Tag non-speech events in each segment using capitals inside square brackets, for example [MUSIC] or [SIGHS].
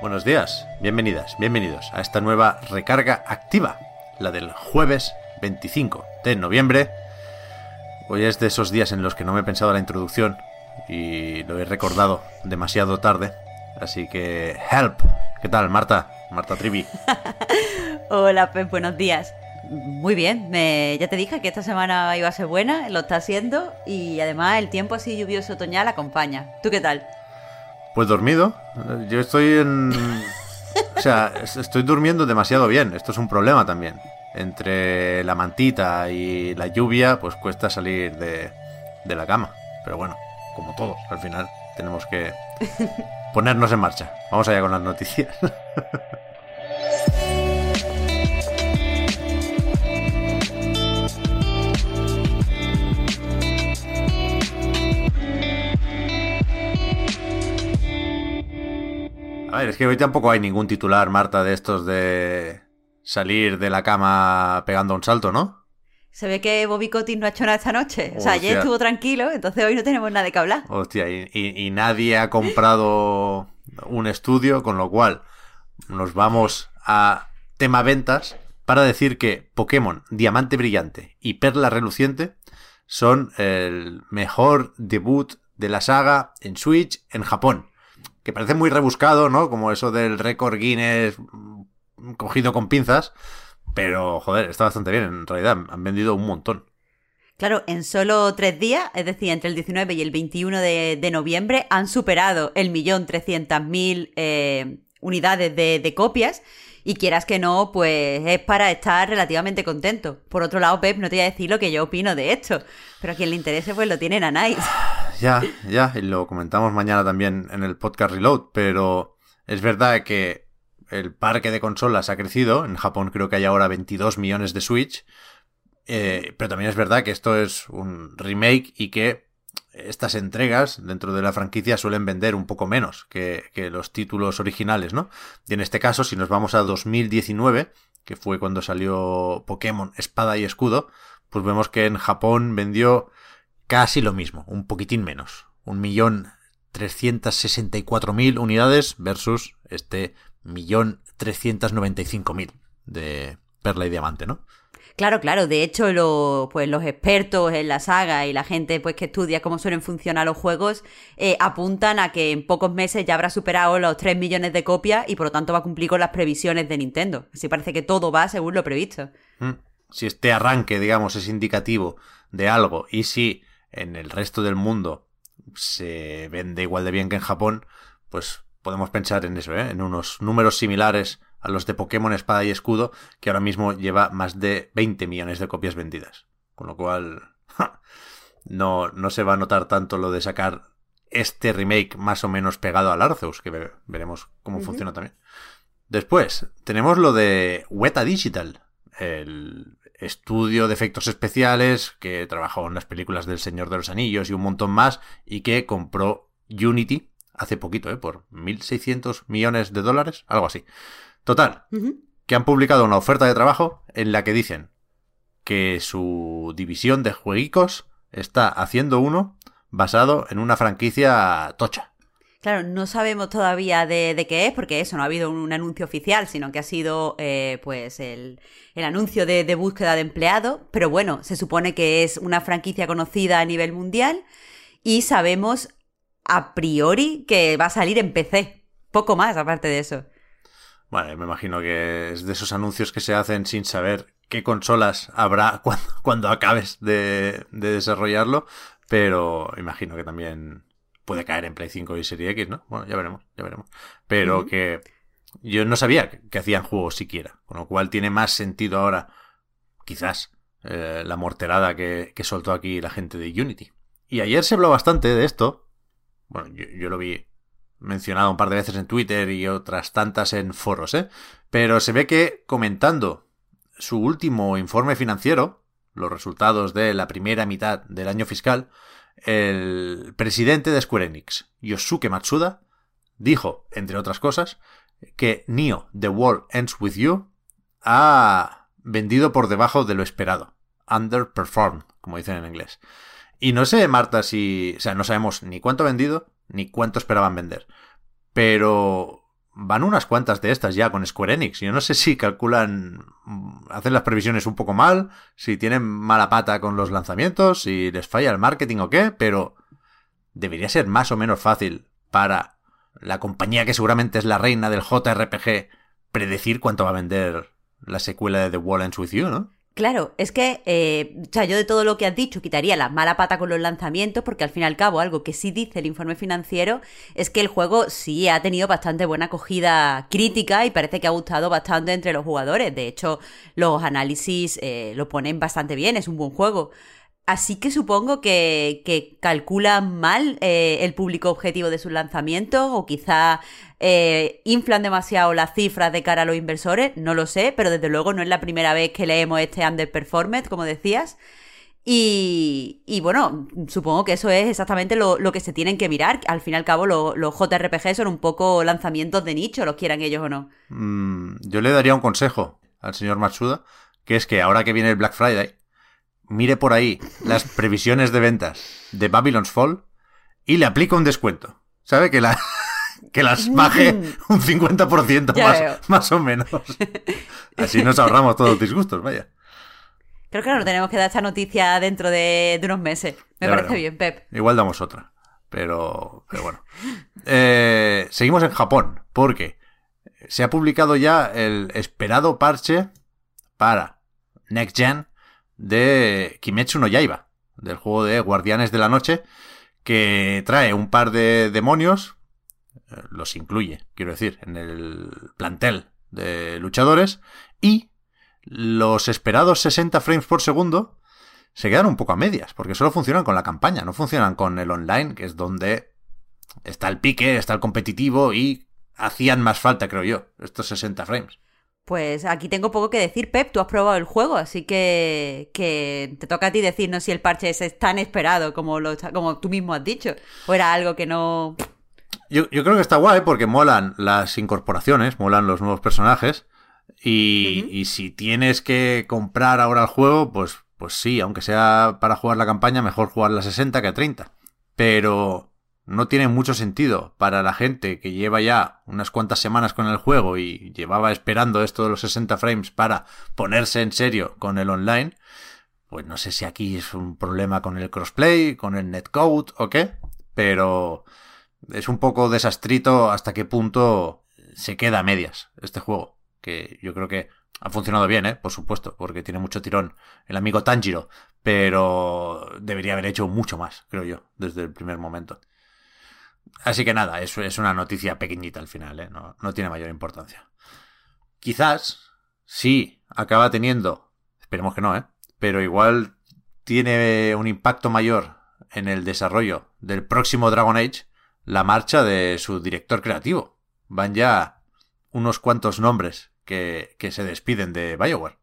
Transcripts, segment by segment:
Buenos días, bienvenidas, bienvenidos a esta nueva recarga activa, la del jueves 25 de noviembre. Hoy es de esos días en los que no me he pensado la introducción y lo he recordado demasiado tarde. Así que, help. ¿Qué tal, Marta? Marta Trivi. [LAUGHS] Hola, Pep, buenos días. Muy bien, me- ya te dije que esta semana iba a ser buena, lo está haciendo y además el tiempo así lluvioso otoñal acompaña. ¿Tú qué tal? Pues dormido. Yo estoy en... [LAUGHS] O sea, es- estoy durmiendo demasiado bien. Esto es un problema también. Entre la mantita y la lluvia, pues cuesta salir de, de la cama. Pero bueno, como todos, al final tenemos que [LAUGHS] ponernos en marcha. Vamos allá con las noticias. [LAUGHS] ver, es que hoy tampoco hay ningún titular, Marta, de estos de salir de la cama pegando un salto, ¿no? Se ve que Bobby Kotick no ha hecho nada esta noche. O sea, ayer estuvo tranquilo, entonces hoy no tenemos nada de qué hablar. Hostia, y, y- y nadie ha comprado un estudio, con lo cual nos vamos a tema ventas para decir que Pokémon Diamante Brillante y Perla Reluciente son el mejor debut de la saga en Switch en Japón. Que parece muy rebuscado, ¿no? Como eso del récord Guinness cogido con pinzas. Pero, joder, está bastante bien. En realidad, han vendido un montón. Claro, en solo tres días, es decir, entre el 19 y el 21 de, de noviembre, han superado el millón trescientas mil eh, unidades de, de copias. Y quieras que no, pues es para estar relativamente contento. Por otro lado, Pep, no te voy a decir lo que yo opino de esto. Pero a quien le interese, pues lo tienen a Nice. [SIGHS] [LAUGHS] Ya, ya, y lo comentamos mañana también en el podcast Reload, pero es verdad que el parque de consolas ha crecido, en Japón creo que hay ahora 22 millones de Switch, eh, pero también es verdad que esto es un remake y que estas entregas dentro de la franquicia suelen vender un poco menos que, que los títulos originales, ¿no? Y en este caso, si nos vamos a 2019, que fue cuando salió Pokémon Espada y Escudo, pues vemos que en Japón vendió casi lo mismo, un poquitín menos. Un millón trescientos sesenta y cuatro mil unidades versus este millón trescientos noventa y cinco mil de Perla y Diamante, ¿no? Claro, claro. De hecho, lo- pues los expertos en la saga y la gente pues que estudia cómo suelen funcionar los juegos eh, apuntan a que en pocos meses ya habrá superado los 3 millones de copias y por lo tanto va a cumplir con las previsiones de Nintendo. Así parece que todo va según lo previsto. Mm. Si este arranque, digamos, es indicativo de algo y si en el resto del mundo se vende igual de bien que en Japón, pues podemos pensar en eso, ¿eh? en unos números similares a los de Pokémon Espada y Escudo, que ahora mismo lleva más de 20 millones de copias vendidas. Con lo cual, [LAUGHS] ja, no, no se va a notar tanto lo de sacar este remake más o menos pegado al Arceus, que ve- veremos cómo funciona también. Después, tenemos lo de Weta Digital, el estudio de efectos especiales que trabajó en las películas del Señor de los Anillos y un montón más, y que compró Unity hace poquito, ¿eh? por 1.600 millones de dólares, algo así. Total, que han publicado una oferta de trabajo en la que dicen que su división de jueguicos está haciendo uno basado en una franquicia tocha. Claro, no sabemos todavía de, qué es, porque eso no ha habido un anuncio oficial, sino que ha sido eh, pues el, anuncio de, búsqueda de empleado. Pero bueno, se supone que es una franquicia conocida a nivel mundial y sabemos a priori que va a salir en PC. Poco más aparte de eso. Bueno, me imagino que es de esos anuncios que se hacen sin saber qué consolas habrá [LAUGHS] cuando, acabes de desarrollarlo, pero imagino que también puede caer en Play 5 y Serie X, ¿no? Bueno, ya veremos, ya veremos. Pero que yo no sabía que, que hacían juegos siquiera, con lo cual tiene más sentido ahora, quizás, eh, la morterada que, que soltó aquí la gente de Unity. Y ayer se habló bastante de esto. Bueno, yo, yo, lo vi mencionado un par de veces en Twitter y otras tantas en foros, ¿eh? Pero se ve que comentando su último informe financiero, los resultados de la primera mitad del año fiscal, el presidente de Square Enix, Yosuke Matsuda, dijo, entre otras cosas, que Neo The World Ends With You ha vendido por debajo de lo esperado. Underperformed, como dicen en inglés. Y no sé, Marta, si. O sea, no sabemos ni cuánto ha vendido, ni cuánto esperaban vender. Pero van unas cuantas de estas ya con Square Enix. Yo no sé si calculan, hacen las previsiones un poco mal, si tienen mala pata con los lanzamientos, si les falla el marketing o qué, pero debería ser más o menos fácil para la compañía que seguramente es la reina del JRPG predecir cuánto va a vender la secuela de The Wall Ends With You, ¿no? Claro, es que, eh, o sea, yo de todo lo que has dicho quitaría la mala pata con los lanzamientos, porque al fin y al cabo, algo que sí dice el informe financiero es que el juego sí ha tenido bastante buena acogida crítica y parece que ha gustado bastante entre los jugadores. De hecho, los análisis eh, lo ponen bastante bien, es un buen juego. Así que supongo que, calculan mal eh, el público objetivo de sus lanzamientos o quizá eh, inflan demasiado las cifras de cara a los inversores, no lo sé, pero desde luego no es la primera vez que leemos este underperformed, como decías. Y, y, bueno, supongo que eso es exactamente lo, lo, que se tienen que mirar. Al fin y al cabo, lo, los JRPG son un poco lanzamientos de nicho, los quieran ellos o no. Mm, yo le daría un consejo al señor Matsuda, que es que ahora que viene el Black Friday, mire por ahí las previsiones de ventas de Babylon's Fall y le aplica un descuento. ¿Sabe? Que, la, [LAUGHS] que las baje [LAUGHS] un 50% más, [LAUGHS] más o menos. Así nos ahorramos todos los disgustos, vaya. Creo que no tenemos que dar esta noticia dentro de, de unos meses. Me Ya parece veremos. bien, Pep. Igual damos otra. Pero, pero bueno. Eh, seguimos en Japón, porque se ha publicado ya el esperado parche para Next Gen de Kimetsu no Yaiba, del juego de Guardianes de la Noche, que trae un par de demonios, eh, los incluye, quiero decir, en el plantel de luchadores, y los esperados 60 frames por segundo se quedan un poco a medias, porque solo funcionan con la campaña, no funcionan con el online, que es donde está el pique, está el competitivo y hacían más falta, creo yo, estos 60 frames. Pues aquí tengo poco que decir, Pep. Tú has probado el juego, así que, que te toca a ti decirnos si el parche es tan esperado como, lo, como tú mismo has dicho. O era algo que no. Yo, yo creo que está guay porque molan las incorporaciones, molan los nuevos personajes. Y, y si tienes que comprar ahora el juego, pues, pues sí, aunque sea para jugar la campaña, mejor jugar la 60 que a 30. Pero no tiene mucho sentido para la gente que lleva ya unas cuantas semanas con el juego y llevaba esperando esto de los 60 frames para ponerse en serio con el online. Pues no sé si aquí es un problema con el crossplay, con el netcode o qué, pero es un poco desastrito hasta qué punto se queda a medias este juego. Que yo creo que ha funcionado bien, ¿eh? Por supuesto, porque tiene mucho tirón el amigo Tanjiro, pero debería haber hecho mucho más, creo yo, desde el primer momento. Así que nada, eso es una noticia pequeñita al final, ¿eh? No, no tiene mayor importancia. Quizás, sí, acaba teniendo, esperemos que no, ¿eh? Pero igual tiene un impacto mayor en el desarrollo del próximo Dragon Age la marcha de su director creativo. Van ya unos cuantos nombres que, que se despiden de Bioware.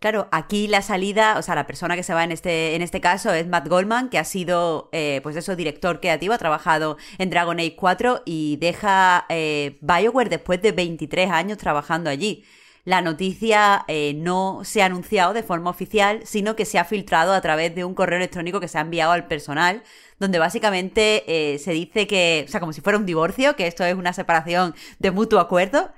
Claro, aquí la salida, o sea, la persona que se va en este, en este caso es Matt Goldman, que ha sido, eh, pues eso, director creativo, ha trabajado en Dragon Age 4 y deja eh, Bioware después de 23 años trabajando allí. La noticia eh, no se ha anunciado de forma oficial, sino que se ha filtrado a través de un correo electrónico que se ha enviado al personal, donde básicamente eh, se dice que, o sea, como si fuera un divorcio, que esto es una separación de mutuo acuerdo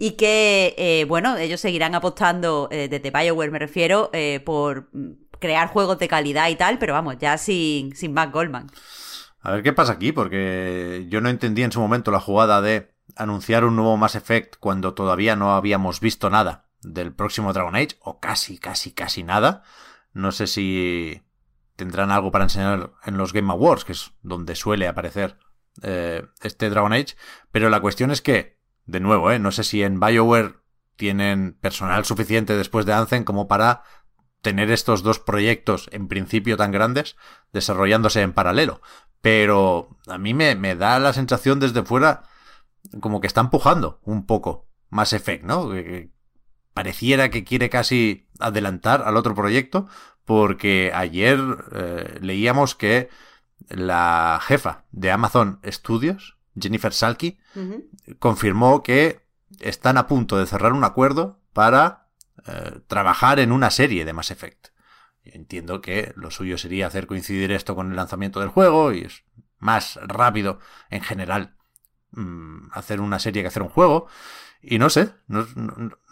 y que, eh, bueno, ellos seguirán apostando, eh, desde BioWare me refiero, eh, por mm, crear juegos de calidad y tal, pero vamos, ya sin, sin Matt Goldman. A ver qué pasa aquí, porque yo no entendí en su momento la jugada de anunciar un nuevo Mass Effect cuando todavía no habíamos visto nada del próximo Dragon Age, o casi, casi, casi nada. No sé si tendrán algo para enseñar en los Game Awards, que es donde suele aparecer este Dragon Age, pero la cuestión es que, de nuevo, eh, no sé si en BioWare tienen personal suficiente después de Anthem como para tener estos dos proyectos en principio tan grandes desarrollándose en paralelo. Pero a mí me, da la sensación desde fuera como que está empujando un poco más Effect, ¿no? pareciera que quiere casi adelantar al otro proyecto porque ayer eh, leíamos que la jefa de Amazon Studios, Jennifer Salky, confirmó que están a punto de cerrar un acuerdo para eh, trabajar en una serie de Mass Effect. Entiendo que lo suyo sería hacer coincidir esto con el lanzamiento del juego y es más rápido en general mm, hacer una serie que hacer un juego. Y no sé, no,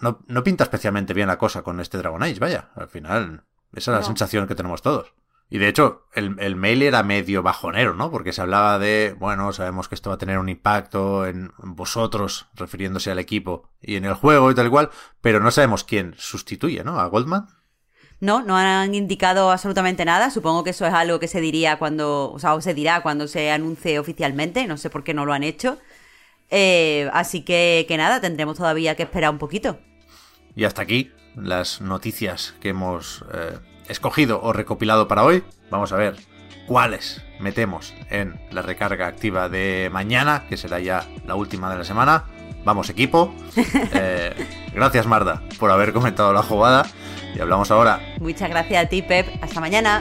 no, pinta especialmente bien la cosa con este Dragon Age, vaya. Al final, esa es la sensación que tenemos todos. Y de hecho, el, el, mail era medio bajonero, ¿no? Porque se hablaba de, bueno, sabemos que esto va a tener un impacto en vosotros, refiriéndose al equipo, y en el juego y tal cual, pero no sabemos quién sustituye, ¿no? ¿A Goldman? No, no han indicado absolutamente nada. Supongo que eso es algo que se diría cuando, o sea, o se dirá cuando se anuncie oficialmente. No sé por qué no lo han hecho. Eh, así que, que nada, tendremos todavía que esperar un poquito. Y hasta aquí las noticias que hemos eh, escogido o recopilado para hoy. Vamos a ver cuáles metemos en la recarga activa de mañana, que será ya la última de la semana. Vamos equipo. [LAUGHS] Eh, gracias Marda por haber comentado la jugada y hablamos ahora. Muchas gracias a ti Pep. Hasta mañana.